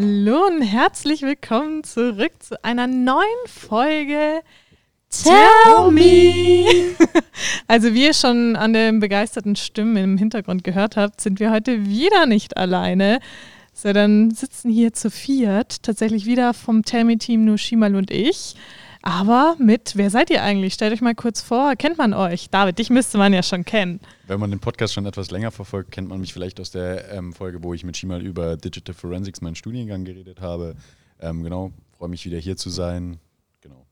Hallo und herzlich willkommen zurück zu einer neuen Folge Tell Me. Also wie ihr schon an den begeisterten Stimmen im Hintergrund gehört habt, sind wir heute wieder nicht alleine, sondern sitzen hier zu viert, tatsächlich wieder vom Tell Me Team nur Shimal und ich. Aber mit, wer seid ihr eigentlich? Stellt euch mal kurz vor, kennt man euch? David, dich müsste man ja schon kennen. Wenn man den Podcast schon etwas länger verfolgt, kennt man mich vielleicht aus der ähm, Folge, wo ich mit Shimal über Digital Forensics, meinen Studiengang, geredet habe. Ähm, genau, freue mich wieder hier zu sein. Genau.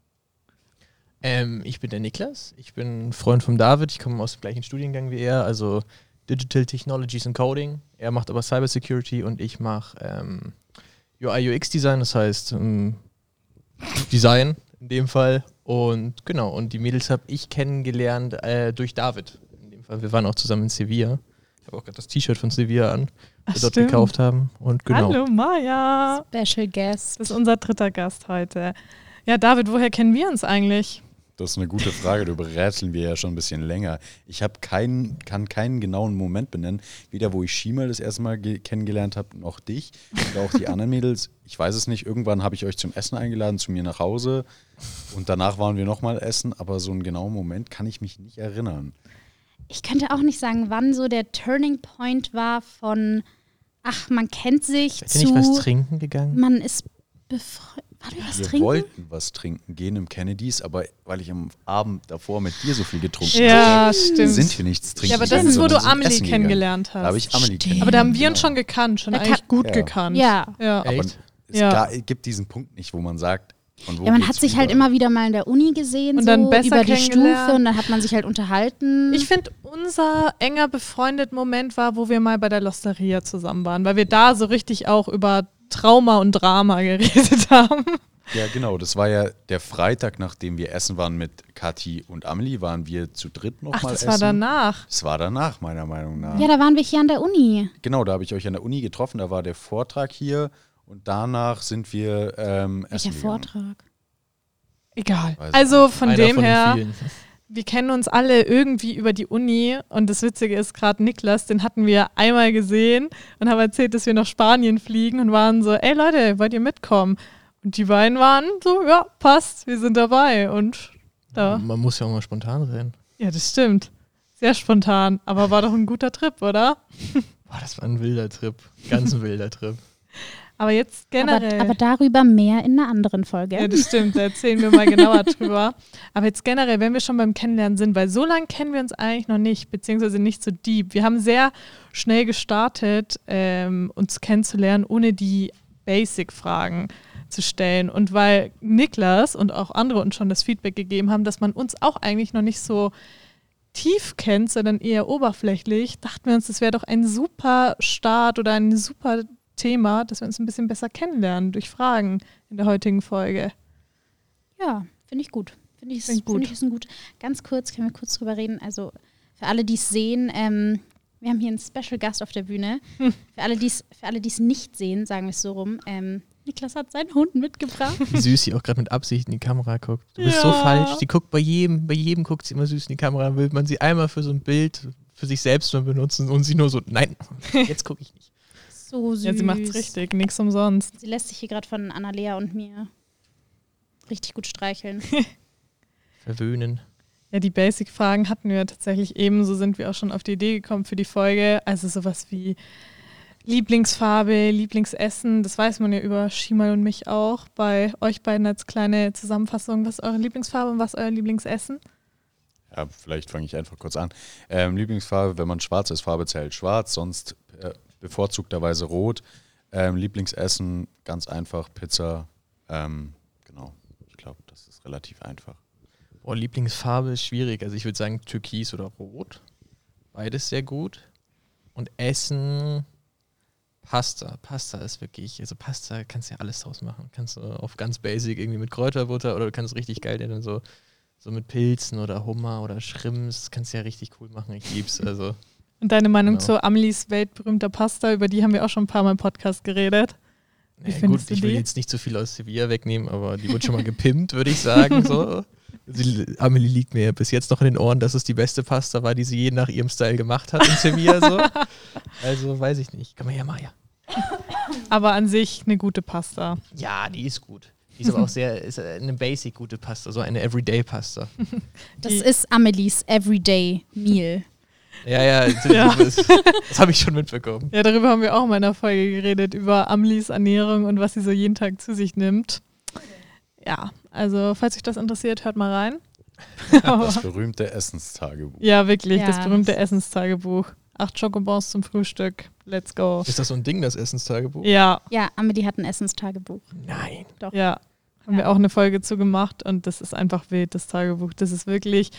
Ähm, ich bin der Niklas, ich bin Freund von David, ich komme aus dem gleichen Studiengang wie er, also Digital Technologies and Coding. Er macht aber Cybersecurity und ich mache ähm, UI UX Design, das heißt ähm, Design in dem Fall. Und genau, und die Mädels habe ich kennengelernt äh, durch David. In dem Fall, wir waren auch zusammen in Sevilla. Ich habe auch gerade das T-Shirt von Sevilla an, Ach, wir dort stimmt. gekauft haben. Und genau. Hallo Maja. Special Guest. Das ist unser dritter Gast heute. Ja, David, woher kennen wir uns eigentlich? Das ist eine gute Frage, darüber rätseln wir ja schon ein bisschen länger. Ich habe keinen, kann keinen genauen Moment benennen, weder wo ich Shimal das erste Mal ge- kennengelernt habe, noch dich oder auch die anderen Mädels. Ich weiß es nicht, irgendwann habe ich euch zum Essen eingeladen, zu mir nach Hause und danach waren wir nochmal essen, aber so einen genauen Moment kann ich mich nicht erinnern. Ich könnte auch nicht sagen, wann so der Turning Point war von, ach, man kennt sich Seid ihr zu, nicht was trinken gegangen? man ist befreundet. Wir was wir trinken? wollten was trinken gehen im Kennedys, aber weil ich am Abend davor mit dir so viel getrunken Ja, habe, stimmt. sind wir nichts trinken. ja, aber das gegangen, ist, wo du Amelie essen gegangen. kennengelernt Da habe hast. ich Amelie Stimmt. kennengelernt. Aber da haben wir genau. uns schon gekannt, schon Da eigentlich gut Ja. gekannt. Ja. ja. Aber Echt? es Ja. gibt diesen Punkt nicht, wo man sagt, Ja, man hat sich halt über. immer wieder mal in der Uni gesehen, Und so dann besser über die. Stufe und dann hat man sich halt unterhalten. Ich finde, unser enger befreundet Moment war, wo wir mal bei der Losteria zusammen waren, weil wir da so richtig auch über Trauma und Drama geredet haben. Ja, genau. Das war ja der Freitag, nachdem wir essen waren mit Kathi und Amelie, waren wir zu dritt nochmal Ach, essen. das war danach. Das war danach, meiner Meinung nach. ja, da waren wir hier an der Uni. Genau, da habe ich euch an der Uni getroffen, da war der Vortrag hier und danach sind wir ähm, Welcher essen gegangen. Vortrag? Egal. Also von Einer dem von her, vielen. Wir kennen uns alle irgendwie über die Uni und das Witzige ist gerade Niklas, den hatten wir einmal gesehen und haben erzählt, dass wir nach Spanien fliegen und waren so, ey Leute, wollt ihr mitkommen? Und die beiden waren so, ja, passt, wir sind dabei und da. Man muss ja auch mal spontan sein. Ja, das stimmt. Sehr spontan, aber war doch ein guter Trip, oder? Boah, das war ein wilder Trip. Ganz ein wilder Trip. Aber jetzt generell. Aber, aber darüber mehr in einer anderen Folge. Ja, das stimmt, da erzählen wir mal genauer drüber. Aber jetzt generell, wenn wir schon beim Kennenlernen sind, weil so lange kennen wir uns eigentlich noch nicht, beziehungsweise nicht so deep. Wir haben sehr schnell gestartet, ähm, uns kennenzulernen, ohne die Basic-Fragen zu stellen. Und weil Niklas und auch andere uns schon das Feedback gegeben haben, dass man uns auch eigentlich noch nicht so tief kennt, sondern eher oberflächlich, dachten wir uns, das wäre doch ein super Start oder ein super Thema, dass wir uns ein bisschen besser kennenlernen durch Fragen in der heutigen Folge. Ja, finde ich gut. Finde ich, Klingt gut. Find ich ist ein gut. Ganz kurz, können wir kurz drüber reden. Also für alle, die es sehen, ähm, wir haben hier einen Special Gast auf der Bühne. Hm. Für alle, die es für alle, die es nicht sehen, sagen wir es so rum. Ähm, Niklas hat seinen Hund mitgebracht. Wie süß sie auch gerade mit Absicht in die Kamera guckt. Du bist so falsch. Die guckt bei jedem, bei jedem guckt sie immer süß in die Kamera. Will man sie einmal für so ein Bild für sich selbst mal benutzen und sie nur so, nein, jetzt gucke ich nicht. So süß. Ja, sie macht's richtig, nichts umsonst. Sie lässt sich hier gerade von Annalea und mir richtig gut streicheln. Verwöhnen. Ja, die Basic-Fragen hatten wir tatsächlich eben, so sind wir auch schon auf die Idee gekommen für die Folge. Also sowas wie Lieblingsfarbe, Lieblingsessen, das weiß man ja über Shimal und mich auch. Bei euch beiden als kleine Zusammenfassung, was ist eure Lieblingsfarbe und was ist euer Lieblingsessen? Ja, vielleicht fange ich einfach kurz an. Ähm, Lieblingsfarbe, wenn man schwarz ist, Farbe zählt schwarz, sonst äh, bevorzugterweise rot. Ähm, Lieblingsessen, ganz einfach, Pizza. Ähm, genau, ich glaube, das ist relativ einfach. Boah, Lieblingsfarbe ist schwierig. Also ich würde sagen Türkis oder Rot. Beides sehr gut. Und Essen, Pasta. Pasta ist wirklich, also Pasta kannst du ja alles draus machen. Kannst du auf ganz basic irgendwie mit Kräuterbutter oder du kannst richtig geil dann so, so mit Pilzen oder Hummer oder Shrimps. Das kannst du ja richtig cool machen. Ich lieb's. Also Und deine Meinung Genau. zu Amelies weltberühmter Pasta, über die haben wir auch schon ein paar Mal im Podcast geredet. Wie Ja, gut, ich will jetzt nicht zu viel aus Sevilla wegnehmen, aber die wird schon mal gepimpt, würde ich sagen. So. Sie, Amelie liegt mir bis jetzt noch in den Ohren, dass es die beste Pasta war, die sie je nach ihrem Style gemacht hat in Sevilla. So. Also weiß ich nicht. Komm mal her, Maja. Aber an sich eine gute Pasta. Ja, die ist gut. Die ist aber auch sehr, ist eine basic gute Pasta, so eine Everyday Pasta. Das Die- ist Amelies Everyday Meal. Ja, ja, das, Ja. das, das habe ich schon mitbekommen. Ja, darüber haben wir auch in meiner Folge geredet, über Amlis Ernährung und was sie so jeden Tag zu sich nimmt. Ja, also falls euch das interessiert, hört mal rein. Das berühmte Essenstagebuch. ja, wirklich, Ja. das berühmte Essenstagebuch. Acht Schokobons zum Frühstück. Let's go. Ist das so ein Ding, das Essenstagebuch? Ja, Ja, Amelie hat ein Essenstagebuch. Nein. ja. Haben Ja. wir auch eine Folge zu gemacht und das ist einfach wild, das Tagebuch. Das ist wirklich,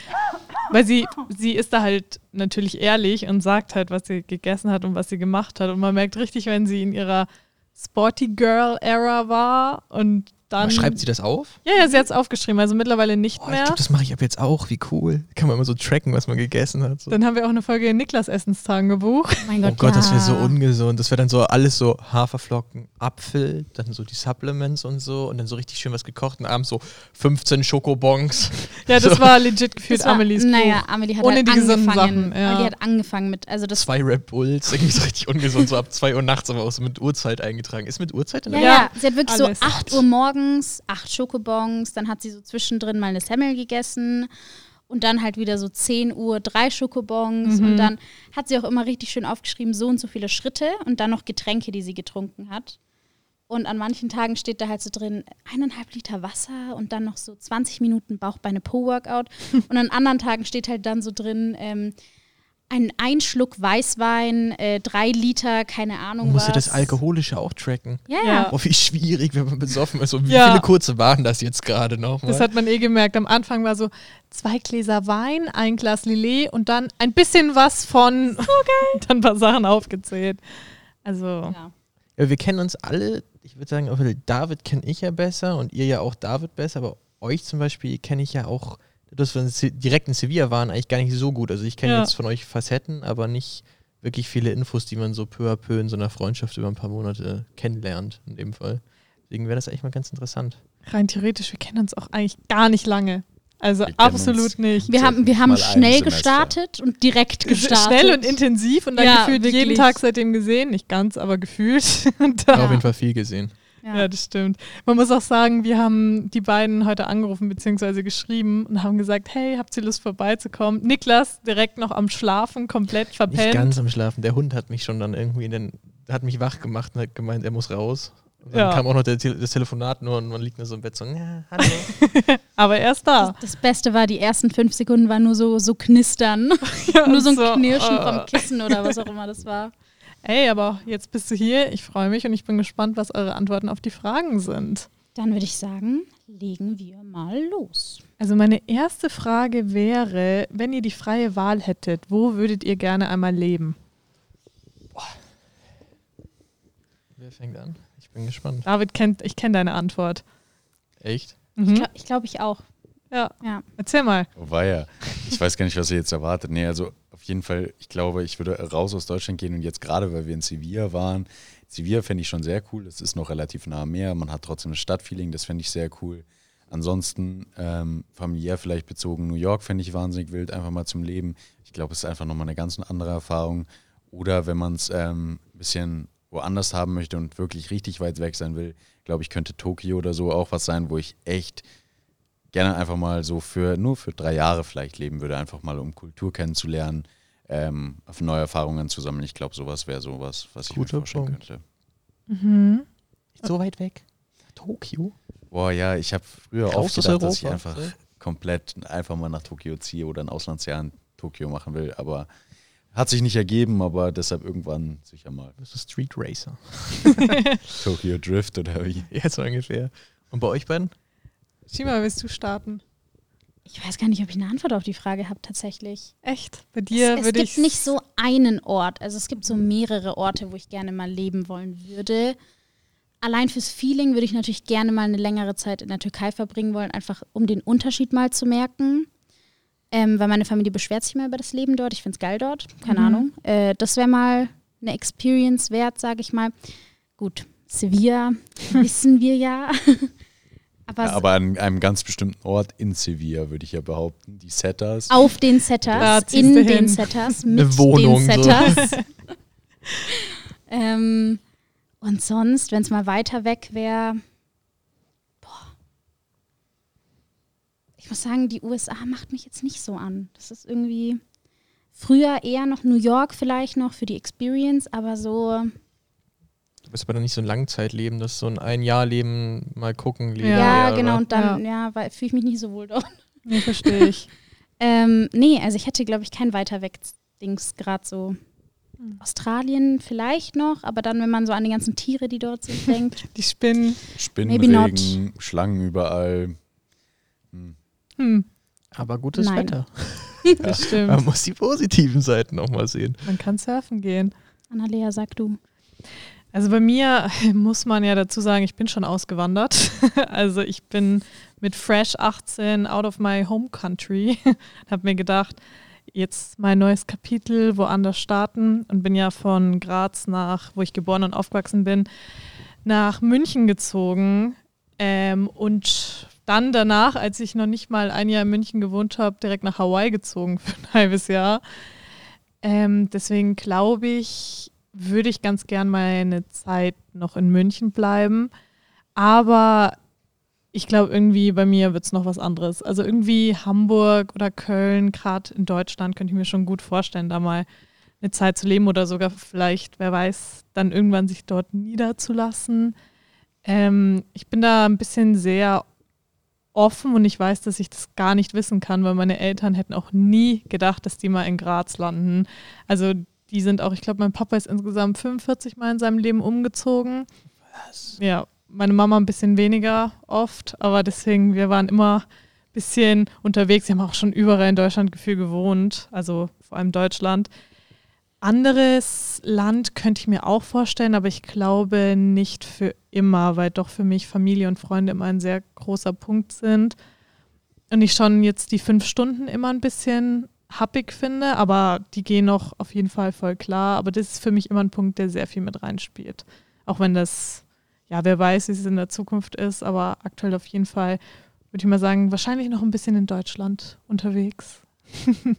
weil sie, sie ist da halt natürlich ehrlich und sagt halt, was sie gegessen hat und was sie gemacht hat. Und man merkt richtig, wenn sie in ihrer Sporty Girl Era war und dann. Schreibt sie das auf? Ja, ja, sie hat es aufgeschrieben, also mittlerweile nicht Oh, ich mehr. glaube, das mache ich ab jetzt auch. Wie cool. Kann man immer so tracken, was man gegessen hat. So. Dann haben wir auch eine Folge in Niklas Essenstagebuch. Oh mein Oh Gott, Gott, ja. das wäre so ungesund. Das wäre dann so alles so Haferflocken, Apfel, dann so die Supplements und so und dann so richtig schön was gekocht und abends so 15 Schokobons. Ja, das So. war legit gefühlt war, Amelies Naja. Amelie hat Ohne halt die gesunden angefangen. Sachen, ja. Amelie hat angefangen mit, also das Zwei Red Bulls, irgendwie so richtig ungesund, so ab 2 Uhr nachts, aber auch so mit Uhrzeit eingetragen. Ist mit Uhrzeit in Ja, der ja, Ja, sie hat wirklich alles. so 8 Uhr morgens, 8 Schokobons, dann hat sie so zwischendrin mal eine Semmel gegessen und dann halt wieder so 10 Uhr drei Schokobons Mhm. und dann hat sie auch immer richtig schön aufgeschrieben, so und so viele Schritte und dann noch Getränke, die sie getrunken hat. Und an manchen Tagen steht da halt so drin, eineinhalb Liter Wasser und dann noch so 20 Minuten Bauchbeine-Po-Workout. und an anderen Tagen steht halt dann so drin, ähm, ein Einschluck Weißwein, äh, drei Liter, keine Ahnung Man muss was. ja das Alkoholische auch tracken. Ja, Ja. Oh, wie schwierig, wenn man besoffen ist. Und wie Ja. viele kurze waren das jetzt gerade noch? Das hat man eh gemerkt. Am Anfang war so zwei Gläser Wein, ein Glas Lillet und dann ein bisschen was von. So geil. dann ein paar Sachen aufgezählt. Also, ja. Ja, wir kennen uns alle, ich würde sagen, auch David kenne ich ja besser und ihr ja auch David besser, aber euch zum Beispiel kenne ich ja auch, dass wir direkt in Sevilla waren, eigentlich gar nicht so gut. Also ich kenne Ja. jetzt von euch Facetten, aber nicht wirklich viele Infos, die man so peu à peu in so einer Freundschaft über ein paar Monate kennenlernt, in dem Fall. Deswegen wäre das eigentlich mal ganz interessant. rein theoretisch, wir kennen uns auch eigentlich gar nicht lange. Also absolut nicht. Wir So, haben, wir haben schnell gestartet und direkt gestartet. Schnell und intensiv und dann Ja, gefühlt jeden wirklich. Tag seitdem gesehen. Nicht ganz, aber gefühlt. Und Ja. Auf jeden Fall viel gesehen. Ja. Ja, das stimmt. Man muss auch sagen, wir haben die beiden heute angerufen bzw. geschrieben und haben gesagt, hey, habt ihr Lust vorbeizukommen? Niklas direkt noch am Schlafen, komplett Nicht verpennt. ganz am Schlafen. Der Hund hat mich schon dann irgendwie in den, hat mich wach gemacht und hat gemeint, er muss raus. Und dann Ja. kam auch noch der, Te- das Telefonat nur und man liegt nur so im Bett so, ja, hallo. aber er ist da. Das Beste war, die ersten fünf Sekunden waren nur so, so knistern. Ja, nur so ein so, Knirschen äh. vom Kissen oder was auch immer das war. Ey, aber jetzt bist du hier. Ich freue mich und ich bin gespannt, was eure Antworten auf die Fragen sind. Dann würde ich sagen, legen wir mal los. Also meine erste Frage wäre, wenn ihr die freie Wahl hättet, wo würdet ihr gerne einmal leben? Wer fängt an? Ich bin gespannt. David kennt, ich kenne deine Antwort. Echt? Mhm. Ich glaube ich, glaub, ich auch. ja, Ja. erzähl mal. Oh, war ja. Ich weiß gar nicht, was ihr jetzt erwartet. Nee, also jeden Fall, ich glaube, ich würde raus aus Deutschland gehen und jetzt gerade, weil wir in Sevilla waren. Sevilla fände ich schon sehr cool. Es ist noch relativ nah am Meer. Man hat trotzdem ein Stadtfeeling. Das fände ich sehr cool. Ansonsten ähm, familiär vielleicht bezogen. New York fände ich wahnsinnig wild, einfach mal zum Leben. Ich glaube, es ist einfach nochmal eine ganz andere Erfahrung. Oder wenn man es ähm, ein bisschen woanders haben möchte und wirklich richtig weit weg sein will, glaube ich, könnte Tokio oder so auch was sein, wo ich echt gerne einfach mal so für nur für drei Jahre vielleicht leben würde, einfach mal um Kultur kennenzulernen, ähm, auf neue Erfahrungen zu sammeln. Ich glaube, sowas wäre sowas, was ich Guter mir vorstellen Punkt. könnte. Mhm. Nicht so weit weg. Tokio? Boah, ja, ich habe früher Raus oft gedacht, dass ich Europa, einfach so. komplett einfach mal nach Tokio ziehe oder ein Auslandsjahr in Tokio machen will, aber hat sich nicht ergeben, aber deshalb irgendwann sicher mal Bist du Street Racer? Tokyo Drift oder wie. Ja, so ungefähr. Und bei euch beiden? Shima, willst du starten? Ich weiß gar nicht, ob ich eine Antwort auf die Frage habe, tatsächlich. Echt? Bei dir es es würde gibt ich nicht so einen Ort. Also es gibt so mehrere Orte, wo ich gerne mal leben wollen würde. Allein fürs Feeling würde ich natürlich gerne mal eine längere Zeit in der Türkei verbringen wollen, einfach um den Unterschied mal zu merken. Ähm, weil meine Familie beschwert sich mal über das Leben dort. Ich finde es geil dort. Keine Mhm. Ahnung. Äh, das wäre mal eine Experience wert, sage ich mal. Gut, Sevilla wissen wir ja. Aber, Ja, aber an einem ganz bestimmten Ort in Sevilla würde ich ja behaupten, die Setters. auf den Setters, in den hin. Setters, Eine mit Wohnung, den so. Setters. ähm, Und sonst, wenn es mal weiter weg wäre, boah. Ich muss sagen, die USA macht mich jetzt nicht so an. Das ist irgendwie früher eher noch New York vielleicht noch für die Experience, aber so Du bist aber dann nicht so ein Langzeitleben, das ist so ein Ein-Jahr-Leben, mal gucken, leben. Ja, eher, genau. oder? Und dann, ja, weil fühle ich mich nicht so wohl dort. Nee, verstehe ich. Ähm, nee, also ich hätte, glaube ich, kein weiter weg Dings gerade so. Australien vielleicht noch, aber dann, wenn man so an die ganzen Tiere, die dort sind, denkt. Die Spinnen. Spinnen, Schlangen überall. Hm, Aber gutes Nein. Wetter. das Man stimmt. muss die positiven Seiten auch mal sehen. Man kann surfen gehen. Annalea, sag du. Also bei mir muss man ja dazu sagen, ich bin schon ausgewandert. Also ich bin mit Fresh 18 out of my home country. Habe mir gedacht, jetzt mein neues Kapitel woanders starten und bin ja von Graz nach, wo ich geboren und aufgewachsen bin, nach München gezogen. Ähm, und dann danach, als ich noch nicht mal ein Jahr in München gewohnt habe, direkt nach Hawaii gezogen für ein halbes Jahr. Ähm, deswegen glaube ich, würde ich ganz gern meine Zeit noch in München bleiben. Aber ich glaube, irgendwie bei mir wird es noch was anderes. Also irgendwie Hamburg oder Köln, gerade in Deutschland, könnte ich mir schon gut vorstellen, da mal eine Zeit zu leben oder sogar vielleicht, wer weiß, dann irgendwann sich dort niederzulassen. Ähm, ich bin da ein bisschen sehr offen und ich weiß, dass ich das gar nicht wissen kann, weil meine Eltern hätten auch nie gedacht, dass die mal in Graz landen. Also die sind auch, ich glaube, mein Papa ist insgesamt 45 Mal in seinem Leben umgezogen. Was? Ja, meine Mama ein bisschen weniger oft, aber deswegen, wir waren immer ein bisschen unterwegs. Wir haben auch schon überall in Deutschland gefühlt gewohnt, also vor allem Deutschland. Anderes Land könnte ich mir auch vorstellen, aber ich glaube nicht für immer, weil doch für mich Familie und Freunde immer ein sehr großer Punkt sind. Und ich schon jetzt die fünf Stunden immer ein bisschen happig finde, aber die gehen noch auf jeden Fall voll klar. Aber das ist für mich immer ein Punkt, der sehr viel mit reinspielt. Auch wenn das, ja, wer weiß, wie es in der Zukunft ist, aber aktuell auf jeden Fall, würde ich mal sagen, wahrscheinlich noch ein bisschen in Deutschland unterwegs.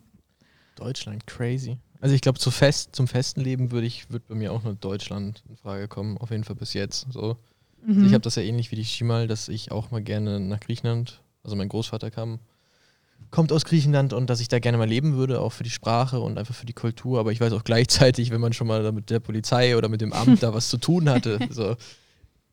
Deutschland, crazy. Also ich glaube, zu fest, zum festen Leben würde ich, würde bei mir auch nur Deutschland in Frage kommen, auf jeden Fall bis jetzt. So. Also Mhm. ich habe das ja ähnlich wie die Schimal, dass ich auch mal gerne nach Griechenland, also mein Großvater kam, kommt aus Griechenland und dass ich da gerne mal leben würde, auch für die Sprache und einfach für die Kultur. Aber ich weiß auch gleichzeitig, wenn man schon mal mit der Polizei oder mit dem Amt da was zu tun hatte, so,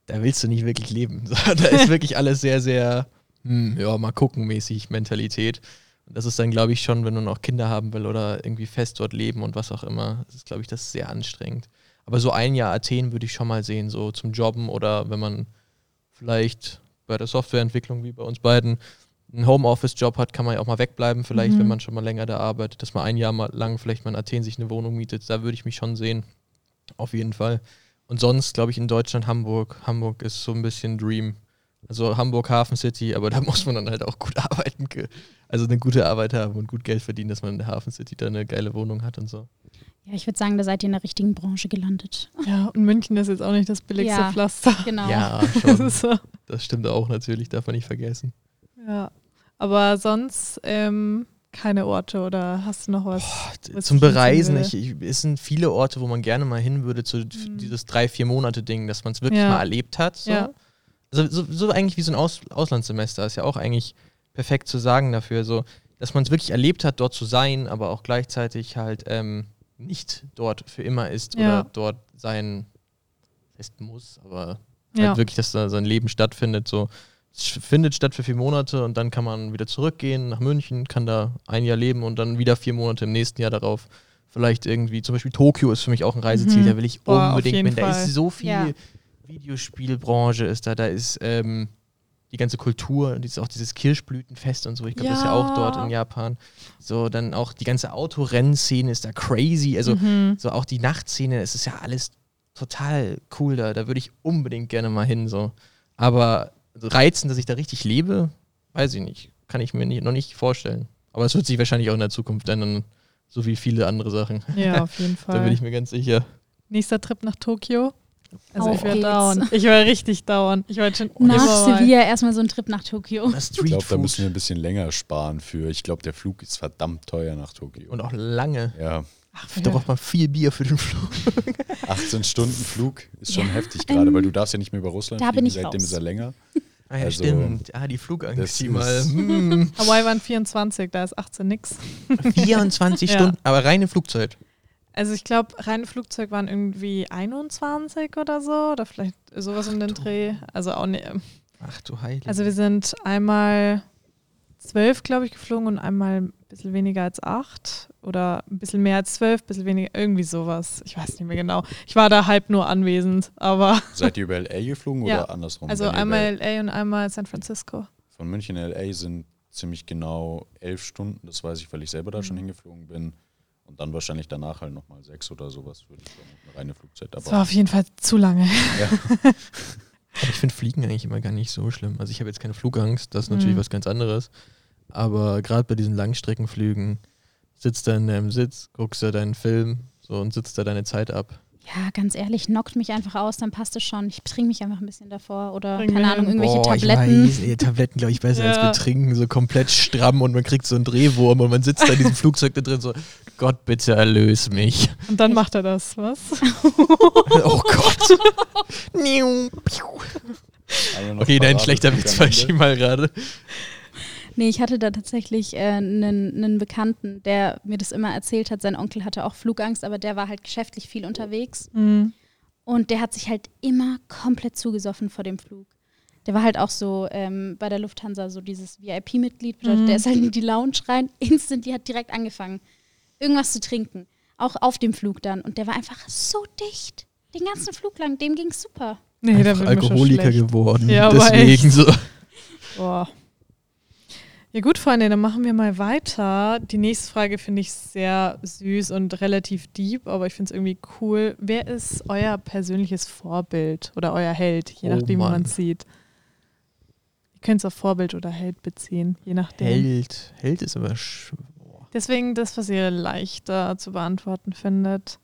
da willst du nicht wirklich leben. So, da ist wirklich alles sehr, sehr, hm, ja, mal gucken mäßig Mentalität. Und das ist dann, glaube ich, schon, wenn man auch Kinder haben will oder irgendwie fest dort leben und was auch immer, das ist, glaube ich, das ist sehr anstrengend. Aber so ein Jahr Athen würde ich schon mal sehen, so zum Jobben oder wenn man vielleicht bei der Softwareentwicklung wie bei uns beiden einen Homeoffice-Job hat, kann man ja auch mal wegbleiben, vielleicht, Mhm. wenn man schon mal länger da arbeitet, dass man ein Jahr mal lang vielleicht mal in Athen sich eine Wohnung mietet. Da würde ich mich schon sehen. Auf jeden Fall. Und sonst, glaube ich, in Deutschland, Hamburg. Hamburg ist so ein bisschen Dream. Also Hamburg Hafen City, aber da muss man dann halt auch gut arbeiten. Also eine gute Arbeit haben und gut Geld verdienen, dass man in der Hafen City da eine geile Wohnung hat und so. Ja, ich würde sagen, da seid ihr in der richtigen Branche gelandet. Ja, und München ist jetzt auch nicht das billigste Ja. Pflaster. Genau. Ja, Das schon. so. Das stimmt auch natürlich, darf man nicht vergessen. Ja. Aber sonst ähm, keine Orte oder hast du noch was? Was Zum Bereisen, ich, ich, es sind viele Orte, wo man gerne mal hin würde, zu Mhm. dieses drei, vier Monate Ding, dass man es wirklich Ja. mal erlebt hat. So. Ja. Also so, so eigentlich wie so ein Aus, Auslandssemester ist ja auch eigentlich perfekt zu sagen dafür, so, dass man es wirklich erlebt hat, dort zu sein, aber auch gleichzeitig halt ähm, nicht dort für immer ist Ja. oder dort sein ist muss, aber halt wirklich, dass da sein Leben stattfindet. So, findet statt für vier Monate und dann kann man wieder zurückgehen nach München, kann da ein Jahr leben und dann wieder vier Monate im nächsten Jahr darauf. Vielleicht irgendwie, zum Beispiel Tokio ist für mich auch ein Reiseziel, Mhm. da will ich Boah, unbedingt hin. Da ist so viel Ja. Videospielbranche ist da, da ist ähm, die ganze Kultur, dieses, auch dieses Kirschblütenfest und so, ich glaube, das ist ja auch dort in Ja. Japan. So, dann auch die ganze Autorennszene ist da crazy, also Mhm. so auch die Nachtszene, es ist ja alles total cool da. Da würde ich unbedingt gerne mal hin. So. Aber reizen, dass ich da richtig lebe, weiß ich nicht. Kann ich mir nie, noch nicht vorstellen. Aber es wird sich wahrscheinlich auch in der Zukunft ändern, so wie viele andere Sachen. Ja, auf jeden Da bin Fall. ich mir ganz sicher. Nächster Trip nach Tokio. Also Auf ich werde dauern. Ich werde richtig dauern. Ich wollte schon Nach. Sevilla erstmal so ein Trip nach Tokio. Ich glaube, da müssen wir ein bisschen länger sparen für. Ich glaube, der Flug ist verdammt teuer nach Tokio. und auch lange. ja, Ach, Da braucht man viel Bier für den Flug. 18 Stunden Flug ist schon Ja, heftig gerade, ähm, weil du darfst ja nicht mehr über Russland da bin fliegen, ich seitdem raus. ist er länger. Ah ja, Also, stimmt. Ah, die Flugangst, die mal. Hm, Hawaii waren 24, da ist 18 nix. 24 Ja. Stunden, aber reine Flugzeit. Also ich glaube, reine Flugzeug waren irgendwie 21 oder so, oder vielleicht sowas um den du. Dreh. Also auch nicht. Ach du Heilige. Also wir sind einmal zwölf, glaube ich, geflogen und einmal ein bisschen weniger als acht oder ein bisschen mehr als zwölf, ein bisschen weniger, irgendwie sowas. Ich weiß nicht mehr genau. Ich war da halb nur anwesend, aber Seid ihr über LA geflogen Ja. oder andersrum? also einmal LA und einmal San Francisco. Von München LA sind ziemlich genau elf Stunden, das weiß ich, weil ich selber da Mhm. schon hingeflogen bin. Und dann wahrscheinlich danach halt nochmal sechs oder sowas, würde ich sagen, eine reine Flugzeit. Das Aber war auf jeden Fall zu lange. ja, Aber ich finde Fliegen eigentlich immer gar nicht so schlimm. Also ich habe jetzt keine Flugangst, das ist natürlich Mhm. was ganz anderes. Aber gerade bei diesen Langstreckenflügen sitzt da in deinem Sitz, guckst da deinen Film so und sitzt da deine Zeit ab. Ja, ganz ehrlich, knockt mich einfach aus, dann passt es schon. Ich trinke mich einfach ein bisschen davor oder Bring keine Ahnung, irgendwelche Boah, Tabletten. Ich weiß, Tabletten, glaube ich, besser Ja. als Betrinken, so komplett stramm und man kriegt so einen Drehwurm und man sitzt da in diesem Flugzeug da drin so, Gott, bitte erlöse mich. Und dann macht er das, was? oh Gott. Okay, nein, schlechter Witz fand ich mal gerade. Nee, ich hatte da tatsächlich einen äh, Bekannten, der mir das immer erzählt hat. Sein Onkel hatte auch Flugangst, aber der war halt geschäftlich viel unterwegs. Mhm. Und der hat sich halt immer komplett zugesoffen vor dem Flug. Der war halt auch so ähm, bei der Lufthansa so dieses VIP-Mitglied. Mhm. Der ist halt in die Lounge rein, instant, die hat direkt angefangen, irgendwas zu trinken. Auch auf dem Flug dann. Und der war einfach so dicht. Den ganzen Flug lang, dem ging's super. Nee, da Einfach wird Alkoholiker geworden. Ja, aber Deswegen so. Boah. Ja gut, Freunde, dann machen wir mal weiter. Die nächste Frage finde ich sehr süß und relativ deep, aber ich finde es irgendwie cool. Wer ist euer persönliches Vorbild oder euer Held, je Oh nachdem, wie man es sieht? Ihr könnt es auf Vorbild oder Held beziehen, je nachdem. Held. Held ist aber. sch- boah. Deswegen das, was ihr leichter zu beantworten findet.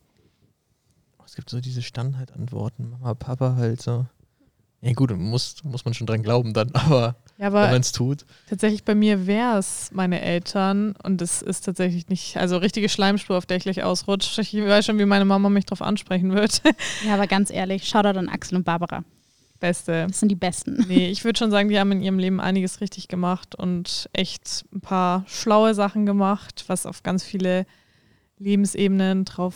Es gibt so diese Standardantworten. Mama, Papa halt so. Ja gut, muss, muss man schon dran glauben dann, aber Ja, wenn aber man es tut. Tatsächlich bei mir wäre es meine Eltern und es ist tatsächlich nicht, also richtige Schleimspur, auf der ich gleich ausrutsche. Ich weiß schon, wie meine Mama mich darauf ansprechen wird. Ja, aber ganz ehrlich, Shoutout an Axel und Barbara. Beste. Das sind die Besten. Nee, ich würde schon sagen, die haben in ihrem Leben einiges richtig gemacht und echt ein paar schlaue Sachen gemacht, was auf ganz viele Lebensebenen drauf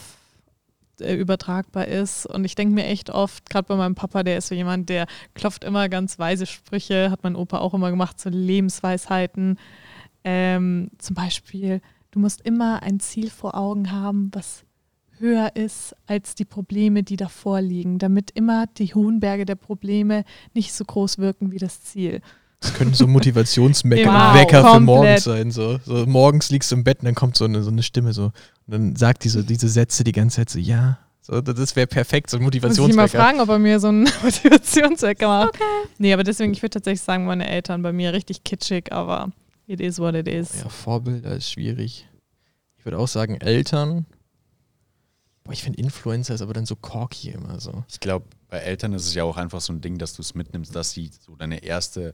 übertragbar ist. Und ich denke mir echt oft, gerade bei meinem Papa, der ist so jemand, der klopft immer ganz weise Sprüche, hat mein Opa auch immer gemacht, so Lebensweisheiten. Ähm, zum Beispiel, du musst immer ein Ziel vor Augen haben, was höher ist als die Probleme, die davor liegen, damit immer die hohen Berge der Probleme nicht so groß wirken wie das Ziel. Das könnten so Motivationswecker Wow, für komplett. morgens sein. So. so morgens liegst du im Bett und dann kommt so eine, so eine Stimme so. Und dann sagt die so diese Sätze die ganze Zeit so, ja. So, das wäre perfekt, so ein Muss ich mal Motivationswecker. fragen, ob er mir so einen Motivationswecker macht. Okay. Nee, aber deswegen, ich würde tatsächlich sagen, meine Eltern bei mir richtig kitschig, aber it is what it is. Ja, Vorbilder ist schwierig. Ich würde auch sagen, Eltern. Boah, ich finde Influencer ist aber dann so corky immer so. Ich glaube, bei Eltern ist es ja auch einfach so ein Ding, dass du es mitnimmst, dass sie so deine erste